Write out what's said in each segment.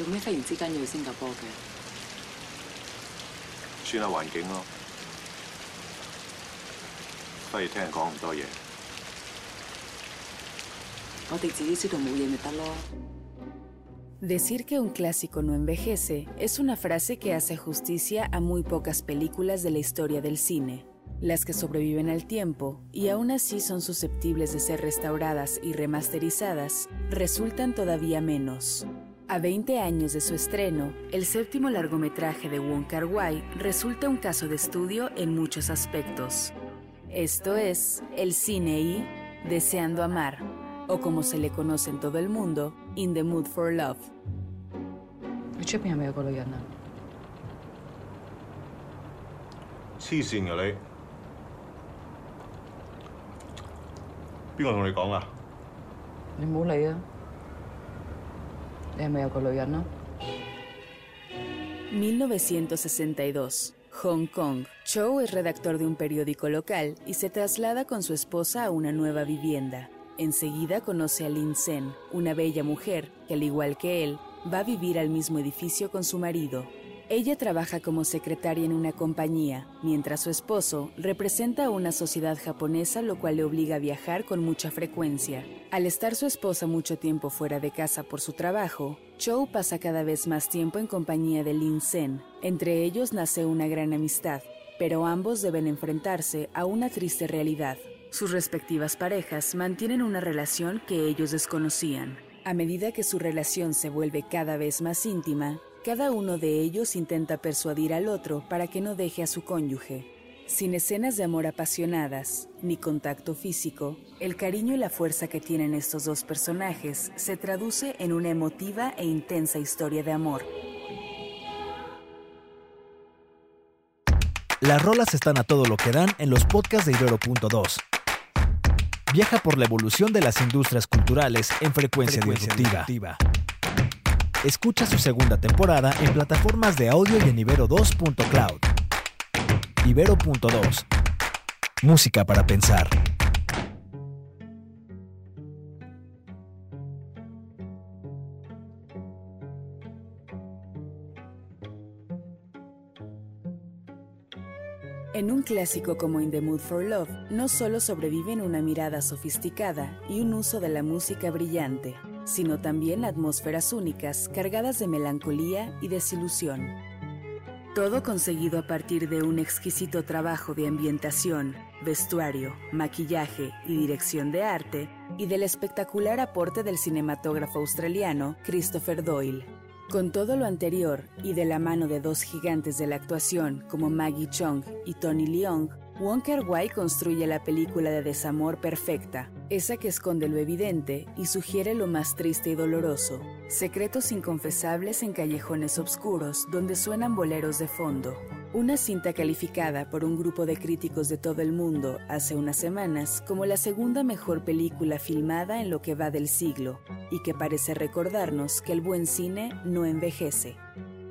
做咩忽然之间要去新加坡嘅？转下环境咯，不如听人讲咁多嘢。我哋自己知道冇嘢咪得咯。 Decir que un clásico no envejece es una frase que hace justicia a muy pocas películas de la historia del cine. Las que sobreviven al tiempo y aún así son susceptibles de ser restauradas y remasterizadas resultan todavía menos. A 20 años de su estreno, el séptimo largometraje de Wong Kar Wai resulta un caso de estudio en muchos aspectos. Esto es el cine y Deseando amar, o como se le conoce en todo el mundo, In the Mood for Love. 你 es medio colombiano. 1962. Hong Kong. Cho es redactor de un periódico local y se traslada con su esposa a una nueva vivienda. Enseguida conoce a Lin Sen, una bella mujer que, al igual que él, va a vivir al mismo edificio con su marido. Ella trabaja como secretaria en una compañía, mientras su esposo representa a una sociedad japonesa lo cual le obliga a viajar con mucha frecuencia. Al estar su esposa mucho tiempo fuera de casa por su trabajo, Chow pasa cada vez más tiempo en compañía de Lin Sen. Entre ellos nace una gran amistad, pero ambos deben enfrentarse a una triste realidad. Sus respectivas parejas mantienen una relación que ellos desconocían. A medida que su relación se vuelve cada vez más íntima, cada uno de ellos intenta persuadir al otro para que no deje a su cónyuge. Sin escenas de amor apasionadas, ni contacto físico, el cariño y la fuerza que tienen estos dos personajes se traduce en una emotiva e intensa historia de amor. Las rolas están a todo lo que dan en los podcasts de Ibero.2. Viaja por la evolución de las industrias culturales en frecuencia, disruptiva. Escucha su segunda temporada en plataformas de audio y en Ibero2.cloud. Ibero.2. Música para pensar. En un clásico como In the Mood for Love, no solo sobreviven una mirada sofisticada y un uso de la música brillante, sino también atmósferas únicas cargadas de melancolía y desilusión. Todo conseguido a partir de un exquisito trabajo de ambientación, vestuario, maquillaje y dirección de arte, y del espectacular aporte del cinematógrafo australiano Christopher Doyle. Con todo lo anterior y de la mano de dos gigantes de la actuación como Maggie Chung y Tony Leung, Wong Kar Wai construye la película de desamor perfecta, esa que esconde lo evidente y sugiere lo más triste y doloroso, secretos inconfesables en callejones oscuros donde suenan boleros de fondo. Una cinta calificada por un grupo de críticos de todo el mundo hace unas semanas como la segunda mejor película filmada en lo que va del siglo y que parece recordarnos que el buen cine no envejece.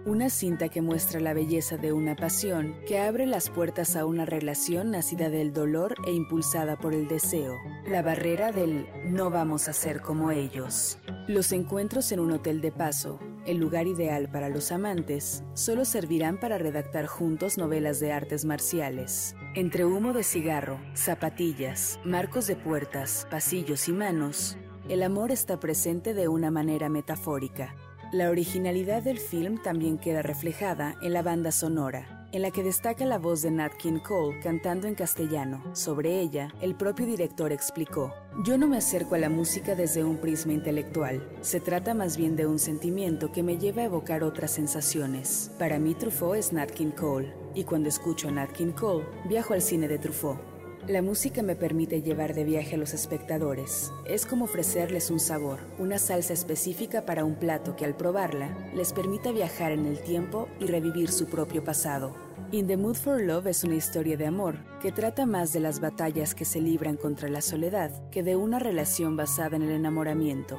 Una cinta que muestra la belleza de una pasión que abre las puertas a una relación nacida del dolor e impulsada por el deseo, la barrera del no vamos a ser como ellos. Los encuentros en un hotel de paso, el lugar ideal para los amantes, solo servirán para redactar juntos novelas de artes marciales. Entre humo de cigarro, zapatillas, marcos de puertas, pasillos y manos, el amor está presente de una manera metafórica. La originalidad del film también queda reflejada en la banda sonora, en la que destaca la voz de Nat King Cole cantando en castellano. Sobre ella, el propio director explicó, Yo no me acerco a la música desde un prisma intelectual, se trata más bien de un sentimiento que me lleva a evocar otras sensaciones. Para mí Truffaut es Nat King Cole, y cuando escucho a Nat King Cole, viajo al cine de Truffaut. La música me permite llevar de viaje a los espectadores. Es como ofrecerles un sabor, una salsa específica para un plato que al probarla les permita viajar en el tiempo y revivir su propio pasado. In the Mood for Love es una historia de amor que trata más de las batallas que se libran contra la soledad que de una relación basada en el enamoramiento.